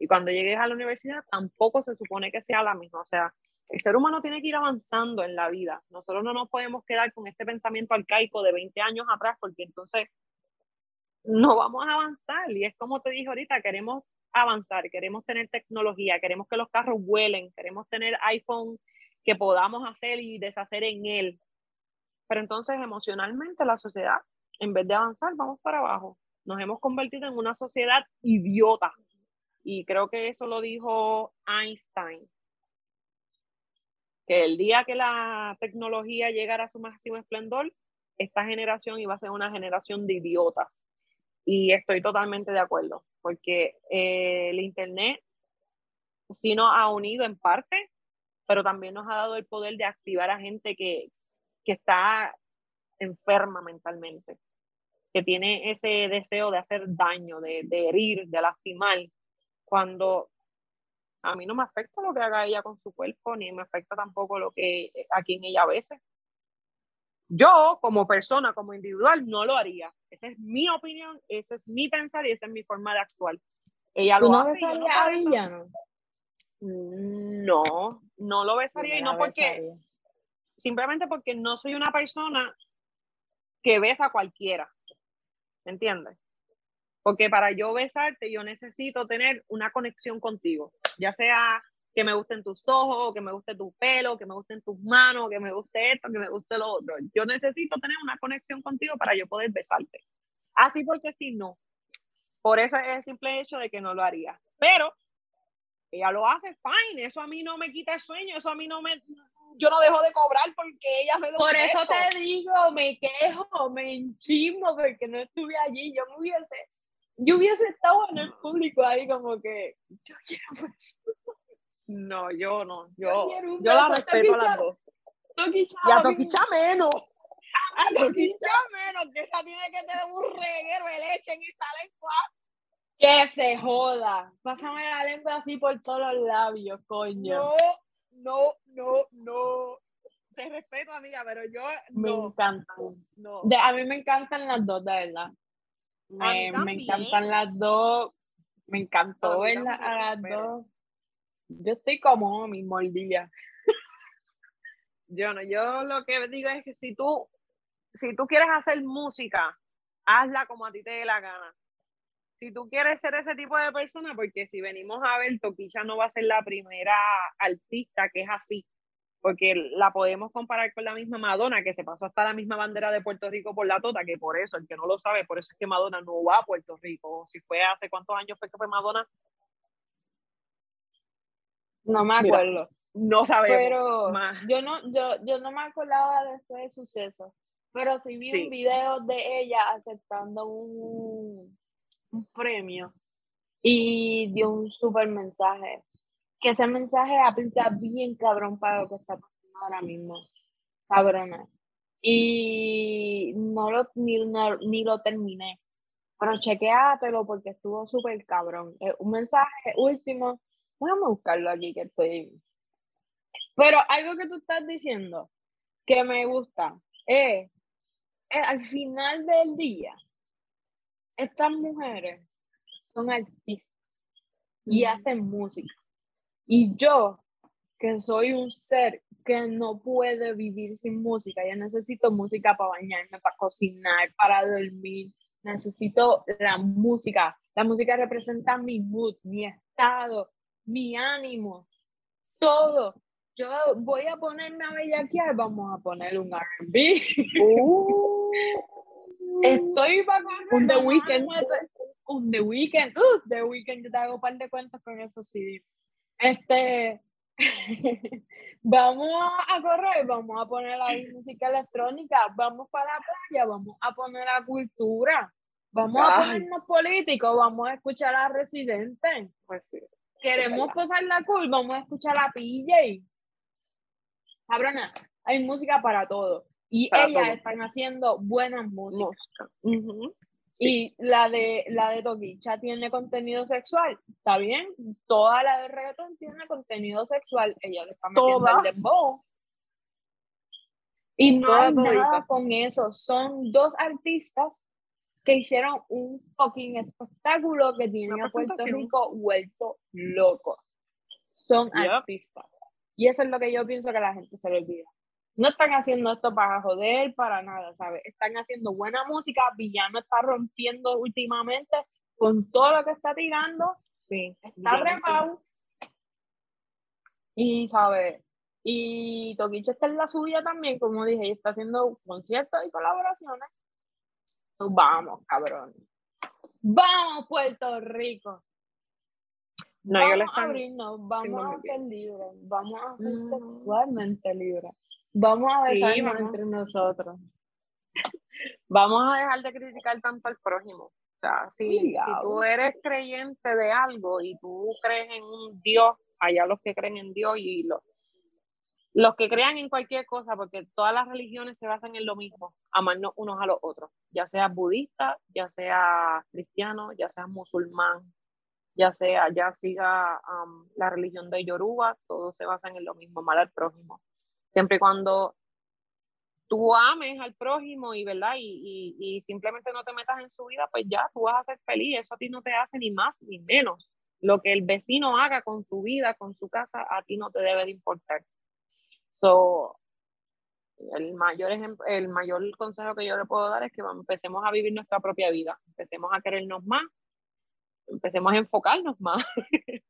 Y cuando llegues a la universidad, tampoco se supone que sea la misma. O sea, el ser humano tiene que ir avanzando en la vida. Nosotros no nos podemos quedar con este pensamiento arcaico de 20 años atrás, porque entonces no vamos a avanzar. Y es como te dije ahorita, queremos avanzar, queremos tener tecnología, queremos que los carros vuelen, queremos tener iPhone que podamos hacer y deshacer en él. Pero entonces emocionalmente la sociedad, en vez de avanzar, vamos para abajo. Nos hemos convertido en una sociedad idiota. Y creo que eso lo dijo Einstein, que el día que la tecnología llegara a su máximo esplendor, esta generación iba a ser una generación de idiotas. Y estoy totalmente de acuerdo, porque eh, el Internet sí nos ha unido en parte, pero también nos ha dado el poder de activar a gente que, que está enferma mentalmente, que tiene ese deseo de hacer daño, de, de herir, de lastimar, cuando a mí no me afecta lo que haga ella con su cuerpo, ni me afecta tampoco lo que a quien ella veces yo, como persona, como individual, no lo haría. Esa es mi opinión, ese es mi pensar y esa es mi forma de actuar. Ella ¿Tú lo no hace, no a eso- Villano? No, no lo besaría y no porque, simplemente porque no soy una persona que besa a cualquiera. ¿Me entiendes? Porque para yo besarte, yo necesito tener una conexión contigo, ya sea que me gusten tus ojos, que me guste tu pelo, que me gusten tus manos, que me guste esto, que me guste lo otro. Yo necesito tener una conexión contigo para yo poder besarte. Así porque si no. Por eso es el simple hecho de que no lo haría. Pero ella lo hace fine, eso a mí no me quita el sueño, eso a mí no me... Yo no dejo de cobrar porque ella se Por eso te digo, me quejo, me enchismo porque no estuve allí. Yo me hubiese, yo hubiese estado en el público ahí como que yo quiero un beso. No, yo no, yo, Yo la respeto a las dos. Y a Toquicha menos. A Toquicha menos, que esa tiene que tener un reguero de leche en esa lengua. Que se joda. Pásame la lengua así por todos los labios, coño. No, no, no, no. Te respeto, amiga, pero yo me no, encantan. no. De- a mí me encantan las dos, de verdad. Me, me encantan las dos. Me encantó mí verla a las dos. Yo estoy como mi mordilla. Yo no, yo lo que digo es que si tú, si tú quieres hacer música, hazla como a ti te dé la gana. Si tú quieres ser ese tipo de persona, porque si venimos a ver, Toquicha no va a ser la primera artista que es así, porque la podemos comparar con la misma Madonna, que se pasó hasta la misma bandera de Puerto Rico por la tota, que por eso, el que no lo sabe, por eso es que Madonna no va a Puerto Rico. Si fue hace cuántos años fue que fue Madonna, No me Mira, acuerdo. no sabemos. pero más. yo no, yo, yo no me acordaba de ese suceso. Pero sí vi Sí. un video de ella aceptando un, un premio y dio un super mensaje. Que ese mensaje aplica bien cabrón para lo que está pasando ahora mismo. Cabrona. Y no lo, ni, no- ni lo terminé. Pero chequeátelo porque estuvo súper cabrón. Un mensaje último. Déjame buscarlo aquí que estoy. Pero algo que tú estás diciendo que me gusta es, es al final del día, estas mujeres son artistas y hacen música. Y yo, que soy un ser que no puede vivir sin música, yo necesito música para bañarme, para cocinar, para dormir. Necesito la música. La música representa mi mood, mi estado, mi ánimo, todo. Yo voy a ponerme a bellaquear, vamos a poner un R&B. Estoy para Un The Weeknd. Un The Weeknd. Uh, The Weeknd, yo te hago un par de cuentos con esos CD. Este, vamos a correr, vamos a poner la música electrónica, vamos para la playa, vamos a poner la cultura, vamos a ponernos políticos, vamos a escuchar a Residente. Pues sí. Queremos pasar la cool, vamos a escuchar a PJ. Cabrona, hay música para todo. Y ellas están haciendo buenas músicas. Y la de la de Toquicha tiene contenido sexual, está bien. Toda la de reggaeton tiene contenido sexual. Ella le está metiendo el dembow. Y no hay nada con eso. Son dos artistas que hicieron un fucking espectáculo que tiene a Puerto Rico vuelto loco. Son artistas. Y eso es lo que yo pienso que la gente se le olvida no están haciendo esto para joder, para nada, ¿sabes? Están haciendo buena música, Villano está rompiendo últimamente con todo lo que está tirando, sí, está remado. Y, ¿sabes? Y Toquicho está en la suya también, como dije, y está haciendo conciertos y colaboraciones. Pues vamos, cabrón. Vamos, Puerto Rico. No, vamos a abrirnos, vamos a ser libres, vamos a ser mm. sexualmente libres. Vamos a besarnos entre nosotros. Vamos a dejar de criticar tanto al prójimo. O sea, si, tú eres creyente de algo y tú crees en un Dios, allá los que creen en Dios y los, los que crean en cualquier cosa, porque todas las religiones se basan en lo mismo, amarnos unos a los otros, ya sea budista, ya sea cristiano, ya sea musulmán, ya sea, ya siga la religión de Yoruba, todos se basan en lo mismo, amar al prójimo. Siempre y cuando tú ames al prójimo y, ¿verdad? Y, y, simplemente no te metas en su vida, pues ya tú vas a ser feliz. Eso a ti no te hace ni más ni menos. Lo que el vecino haga con su vida, con su casa, a ti no te debe de importar. So, el mayor, el mayor consejo que yo le puedo dar es que empecemos a vivir nuestra propia vida, empecemos a querernos más, empecemos a enfocarnos más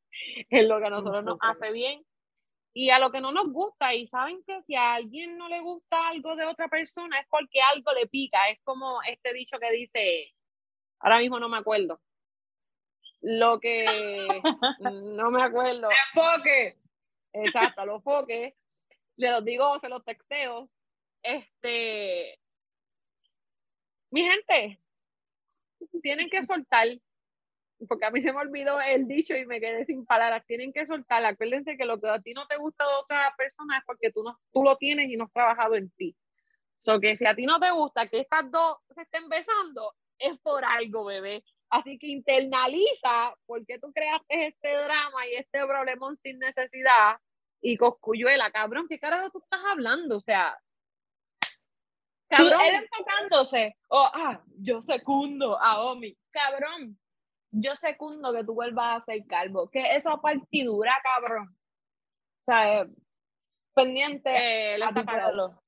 en lo que a nosotros nos hace bien y a lo que no nos gusta. Y saben que si a alguien no le gusta algo de otra persona es porque algo le pica. Es como este dicho que dice, ahora mismo no me acuerdo. Lo que no me acuerdo. Enfoque. Exacto, los foques. Le los digo, se los texteo. Este, mi gente, tienen que soltar porque a mí se me olvidó el dicho y me quedé sin palabras, tienen que soltar, acuérdense que lo que a ti no te gusta de otra persona es porque tú, no, tú lo tienes y no has trabajado en ti. So que si a ti no te gusta que estas dos se estén besando, es por algo, bebé. Así que internaliza por qué tú creaste este drama y este problemón sin necesidad y coscuyuela, cabrón, ¿qué carajo tú estás hablando? O sea, cabrón. Él enfocándose, oh, ah, yo secundo a Omi, cabrón, yo secundo que tú vuelvas a ser calvo. Que esa partidura, cabrón. O sea, pendiente eh, él está pagado.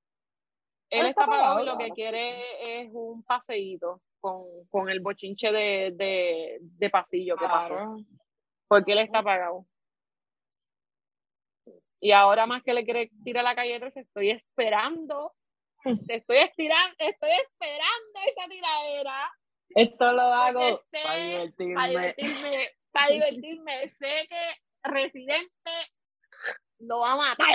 Él está pagado y lo que quiere es un paseíto con, con el bochinche de, de, de pasillo que pasó. Porque él está pagado. Y ahora más que le quiere tirar la calle se estoy esperando. Te estoy estirando, estoy esperando esa tiradera esto lo hago para divertirme. Para divertirme, Sé que Residente lo va a matar.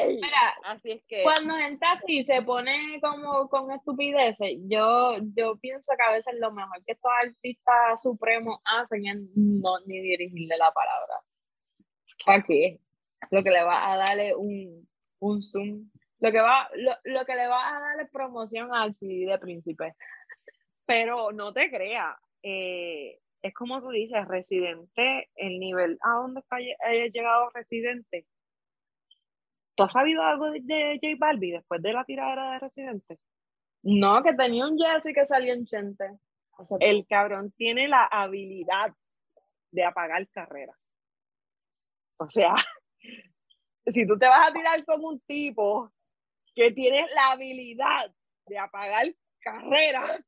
así es que. Cuando gente así se pone como con estupideces, yo, yo pienso que a veces lo mejor que estos artistas supremos hacen es no ni dirigirle la palabra. ¿Para qué? Lo que le va a darle un, un zoom. Lo que, va, lo, lo que le va a darle promoción al CD de Príncipe. Pero no te creas, eh, es como tú dices, Residente, el nivel a dónde está llegado Residente. ¿Tú has sabido algo de, J Balbi después de la tiradera de Residente? No, que tenía un jersey que salió en Chente. El cabrón tiene la habilidad de apagar carreras. O sea, si tú te vas a tirar como un tipo que tiene la habilidad de apagar carreras,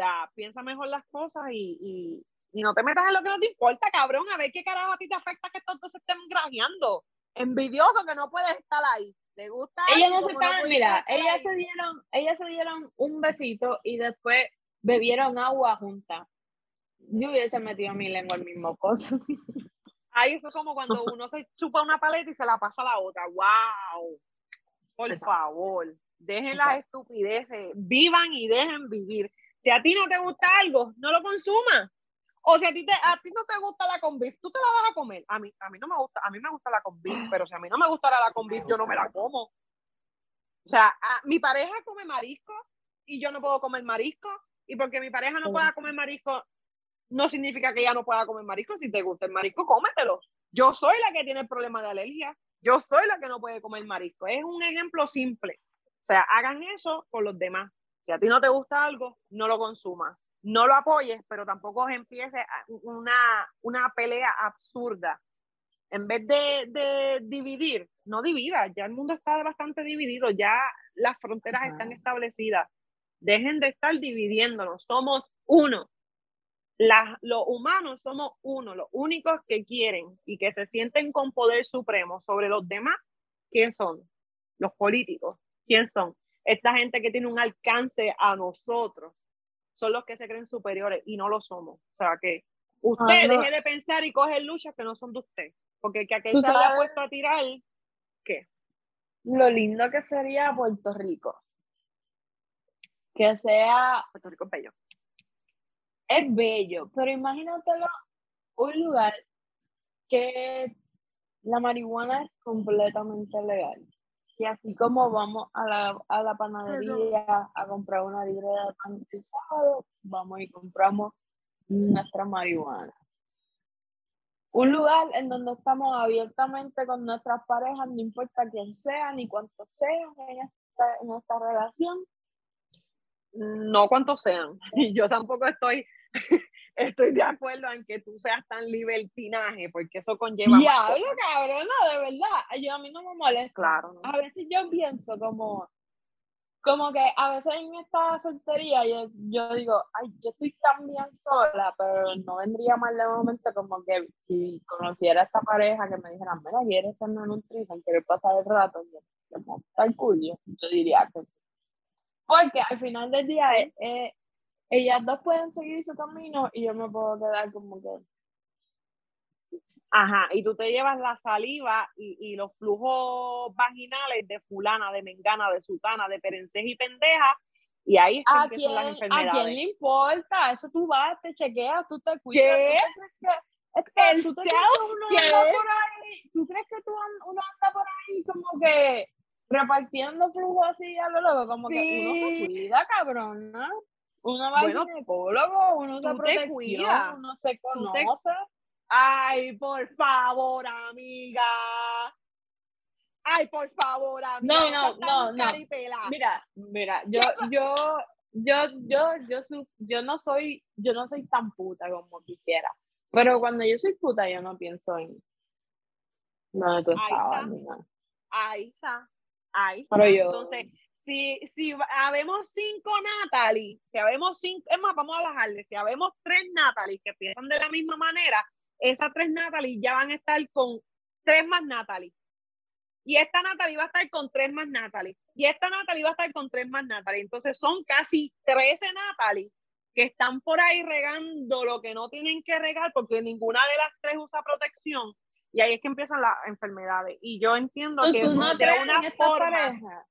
sea, piensa mejor las cosas y, no te metas en lo que no te importa, cabrón. A ver qué carajo a ti te afecta que estos se estén grajeando. Envidioso que no puedes estar ahí. ¿Te gusta? Ellas no se estaban, mira, ellas se, dieron, ellas se dieron un besito y después bebieron agua juntas. Yo hubiese metido mi lengua al mismo coso. Ay, eso es como cuando uno se chupa una paleta y se la pasa a la otra. ¡Wow! Por favor, dejen las estupideces, vivan y dejen vivir. Si a ti no te gusta algo, no lo consumas. O si a ti, te, a ti no te gusta la con beef, tú te la vas a comer. A mí, a mí no me gusta, a mí me gusta la con beef, pero si a mí no me gusta la con beef, yo no me la como. O sea, mi pareja come marisco y yo no puedo comer marisco. Y porque mi pareja no pueda comer marisco, no significa que ella no pueda comer marisco. Si te gusta el marisco, cómetelo. Yo soy la que tiene el problema de alergia. Yo soy la que no puede comer marisco. Es un ejemplo simple. O sea, hagan eso con los demás. Si a ti no te gusta algo, no lo consumas. No lo apoyes, pero tampoco empiece una, una pelea absurda. En vez de, de dividir, no dividas. Ya el mundo está bastante dividido. Ya las fronteras están establecidas. Dejen de estar dividiéndonos. Somos uno los humanos somos uno, los únicos que quieren y que se sienten con poder supremo sobre los demás, ¿quién son? Los políticos, ¿quién son? Esta gente que tiene un alcance a nosotros, son los que se creen superiores y no lo somos. O sea que usted deje de pensar y coger luchas que no son de usted, porque que aquel se haya puesto a tirar, ¿qué? Lo lindo que sería Puerto Rico. Que sea... Puerto Rico bello es bello, pero imagínatelo un lugar que la marihuana es completamente legal. Y así como vamos a la, a la panadería a comprar una libra de pan pisado, vamos y compramos nuestra marihuana. Un lugar en donde estamos abiertamente con nuestras parejas, no importa quién sea ni cuántos sean en esta, en esta relación. No cuántos sean. Yo tampoco estoy estoy de acuerdo en que tú seas tan libertinaje, porque eso conlleva. Diablo, cabrona, de verdad. Yo a mí no me molesta. Claro. A veces yo pienso como, como que a veces en esta soltería yo, yo digo, ay, yo estoy tan bien sola, pero no vendría mal de momento como que si conociera a esta pareja que me dijera, mira, quieres tener un trison, quieres pasar el rato, como tal cuyo, yo diría que sí. Porque al final del día es, ellas dos pueden seguir su camino y yo me puedo quedar como que. Ajá, y tú te llevas la saliva y, y los flujos vaginales de fulana, de mengana, de sultana, de perenceja y pendeja, y ahí es que ¿A empiezan las enfermedades. ¿A quién le importa? Eso tú vas, te chequeas, tú te cuidas. ¿Qué? ¿Tú crees que, ¿tú, crees que uno anda por ahí, ¿Tú crees que tú uno anda por ahí como que repartiendo flujo así a lo loco? Como que uno se cuida, cabrón, ¿no? Uno va bueno, al ginecólogo, uno se protección, uno se conoce. Ay, por favor, amiga. Ay, por favor, amiga. No, no, no, no. Mira, mira, yo, yo, yo, yo, yo, yo, yo no soy, yo no soy tan puta como quisiera. Pero cuando yo soy puta, yo no pienso en no, tú estabas, Ahí está. Ahí está. Pero yo, Entonces, si, si habemos cinco Natalie, si habemos cinco, es más, vamos a bajarle, si habemos tres Natalie que piensan de la misma manera, esas tres Natalie ya van a estar con tres más Natalie. Y esta Natalie va a estar con tres más Natalie. Y esta Natalie va a estar con tres más Natalie. Entonces son casi 13 Natalie que están por ahí regando lo que no tienen que regar porque ninguna de las tres usa protección. Y ahí es que empiezan las enfermedades. Y yo entiendo que de una forma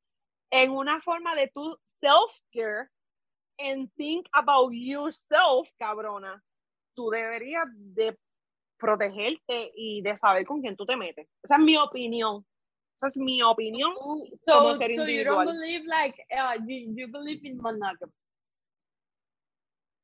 en una forma de tu self-care and think about yourself, cabrona, tú deberías de protegerte y de saber con quién tú te metes. Esa es mi opinión. Esa es mi opinión so, como ser so you don't believe like uh, you, you believe in monogamy.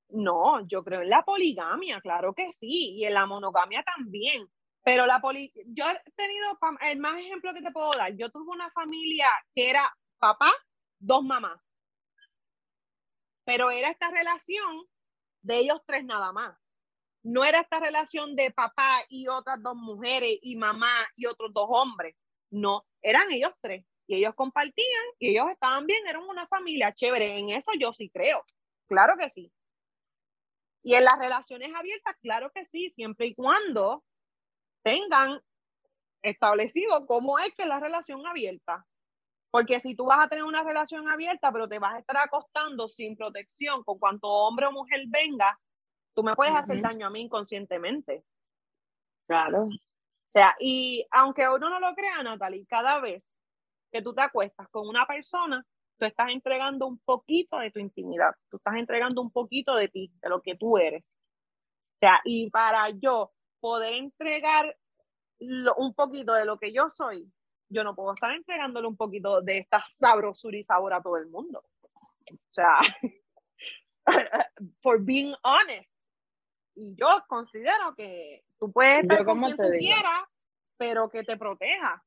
No, yo creo en la poligamia, claro que sí, y en la monogamia también. Pero la poli yo he tenido el más ejemplo que te puedo dar. Yo tuve una familia que era papá, dos mamás. Pero era esta relación de ellos tres nada más. No era esta relación de papá y otras dos mujeres y mamá y otros dos hombres. No, eran ellos tres. Y ellos compartían y ellos estaban bien, eran una familia chévere. En eso yo sí creo. Claro que sí. Y en las relaciones abiertas, claro que sí, siempre y cuando tengan establecido cómo es que la relación abierta. Porque si tú vas a tener una relación abierta, pero te vas a estar acostando sin protección con cuanto hombre o mujer venga, tú me puedes hacer daño a mí inconscientemente. Claro. sea, y aunque uno no lo crea, Natalie, cada vez que tú te acuestas con una persona, tú estás entregando un poquito de tu intimidad, tú estás entregando un poquito de ti, de lo que tú eres. O sea, y para yo poder entregar un poquito de lo que yo soy, yo no puedo estar entregándole un poquito de esta sabrosura y sabor a todo el mundo. O sea, for being honest. Y yo considero que tú puedes estar con quien tú quieras, pero que te proteja,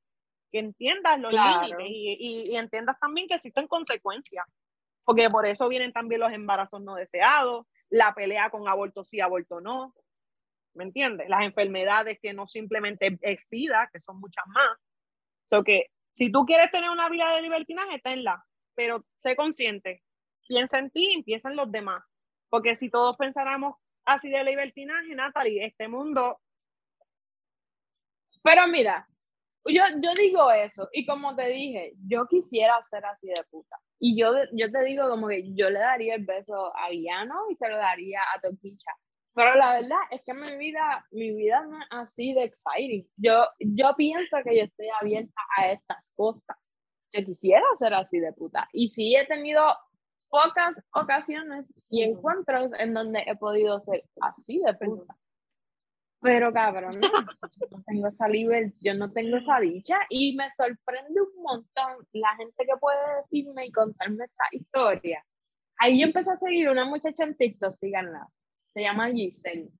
que entiendas los límites y, y, entiendas también que existen consecuencias. Porque por eso vienen también los embarazos no deseados, la pelea con aborto sí, aborto no. ¿Me entiendes? Las enfermedades que no simplemente es que son muchas más. So que si tú quieres tener una vida de libertinaje, tenla, pero sé consciente. Piensa en ti y piensa en los demás. Porque si todos pensáramos así de libertinaje, Natalie, este mundo. Pero mira, yo, yo digo eso, y como te dije, yo quisiera ser así de puta. Y yo, yo te digo como que yo le daría el beso a Villano y se lo daría a Toquicha. Pero la verdad es que mi vida, mi vida no es así de exciting. Yo, yo pienso que yo estoy abierta a estas cosas. Yo quisiera ser así de puta. Y sí he tenido pocas ocasiones y encuentros en donde he podido ser así de puta. Pero cabrón, yo no tengo esa libertad, yo no tengo esa dicha y me sorprende un montón la gente que puede decirme y contarme esta historia. Ahí yo empecé a seguir una muchacha en TikTok, síganla, se llama Giselle.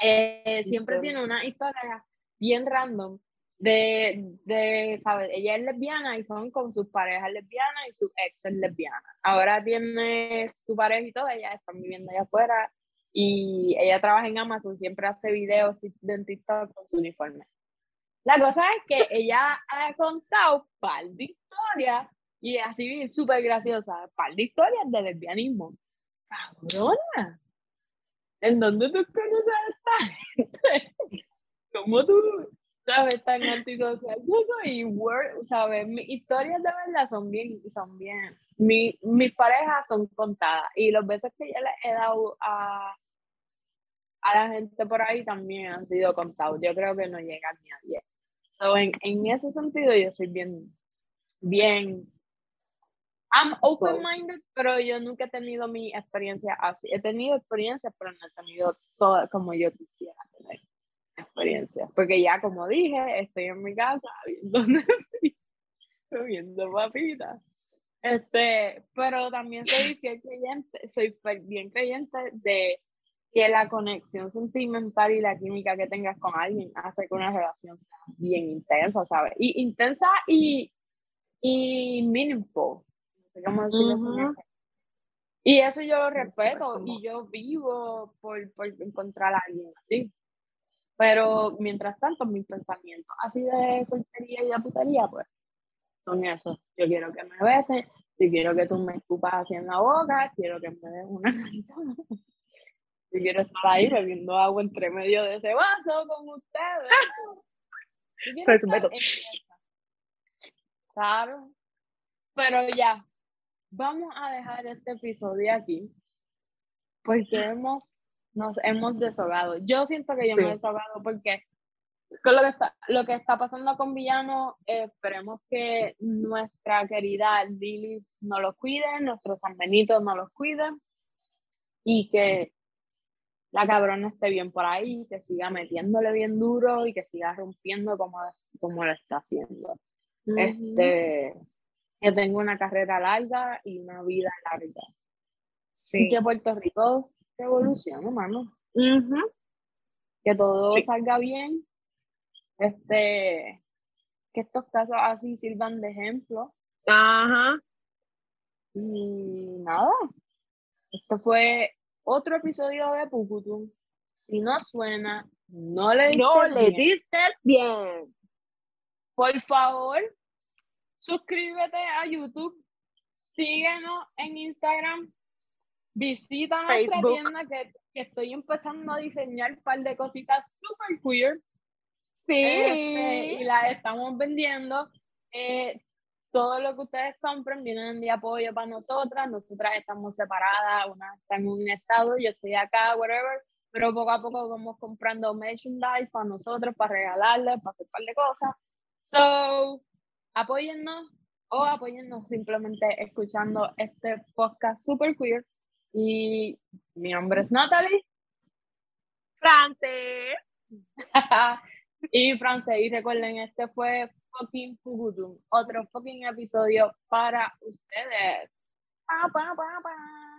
Eh, siempre tiene una historia bien random de, de, ¿sabes? Ella es lesbiana y son con sus parejas lesbianas y su ex es lesbiana. Ahora tiene su pareja y todo, ella está viviendo allá afuera y ella trabaja en Amazon, siempre hace videos de TikTok con su uniforme. La cosa es que ella ha contado par de historias y así súper graciosa, par de historias de lesbianismo. Cabrona, ¿en dónde tú conoces a esta gente? ¿Cómo tú sabes tan antisocial? Yo soy word, ¿sabes? Mis historias de verdad son bien, son bien. Mi, mis parejas son contadas y los besos que yo les he dado a a la gente por ahí también han sido contados. Yo creo que no llegan ni a 10. So, en, en ese sentido, yo soy bien, bien. I'm open-minded, pero yo nunca he tenido mi experiencia así. He tenido experiencias, pero no he tenido todas como yo quisiera tener experiencias. Porque ya, como dije, estoy en mi casa viendo viendo papitas. Este, pero también soy bien creyente, soy bien creyente de que la conexión sentimental y la química que tengas con alguien hace que una relación sea bien intensa, ¿sabes? Y intensa y, y meaningful. Y eso yo lo respeto y yo vivo por, por encontrar a alguien así. Pero mientras tanto, mis pensamientos así de soltería y de putería, pues son esos. Yo quiero que me besen, yo quiero que tú me escupas así en la boca, quiero que me des una Yo quiero estar ahí bebiendo agua entre medio de ese vaso con ustedes. Claro. Pero ya, vamos a dejar este episodio aquí porque hemos, nos hemos desahogado. Yo siento que yo me he desahogado porque con lo que está, lo que está pasando con Villano, esperemos que nuestra querida Lili nos los cuide, nuestros San Benito nos los cuiden y que la cabrona esté bien por ahí, que siga metiéndole bien duro y que siga rompiendo como, como lo está haciendo. este, que tenga una carrera larga y una vida larga. Sí. Y que Puerto Rico evolucione, hermano. Que todo salga bien. Este, que estos casos así sirvan de ejemplo. Ajá. Y nada. Esto fue otro episodio de Pucutum. Si no suena, no le diste no le diste bien. Por favor, suscríbete a YouTube, síguenos en Instagram, visita nuestra tienda que, estoy empezando a diseñar un par de cositas super queer. Sí. Este, y las estamos vendiendo. Eh, todo lo que ustedes compren vienen de apoyo para nosotras, nosotras estamos separadas, una está en un estado, yo estoy acá, whatever, pero poco a poco vamos comprando merchandise para nosotros, para regalarles, para hacer un par de cosas. So, apóyennos o apóyennos simplemente escuchando este podcast super queer. Y mi nombre es Natalie. France. y France, y recuerden, este fue fucking Fugutum, otro fucking episodio para ustedes. Pa, pa, pa, pa.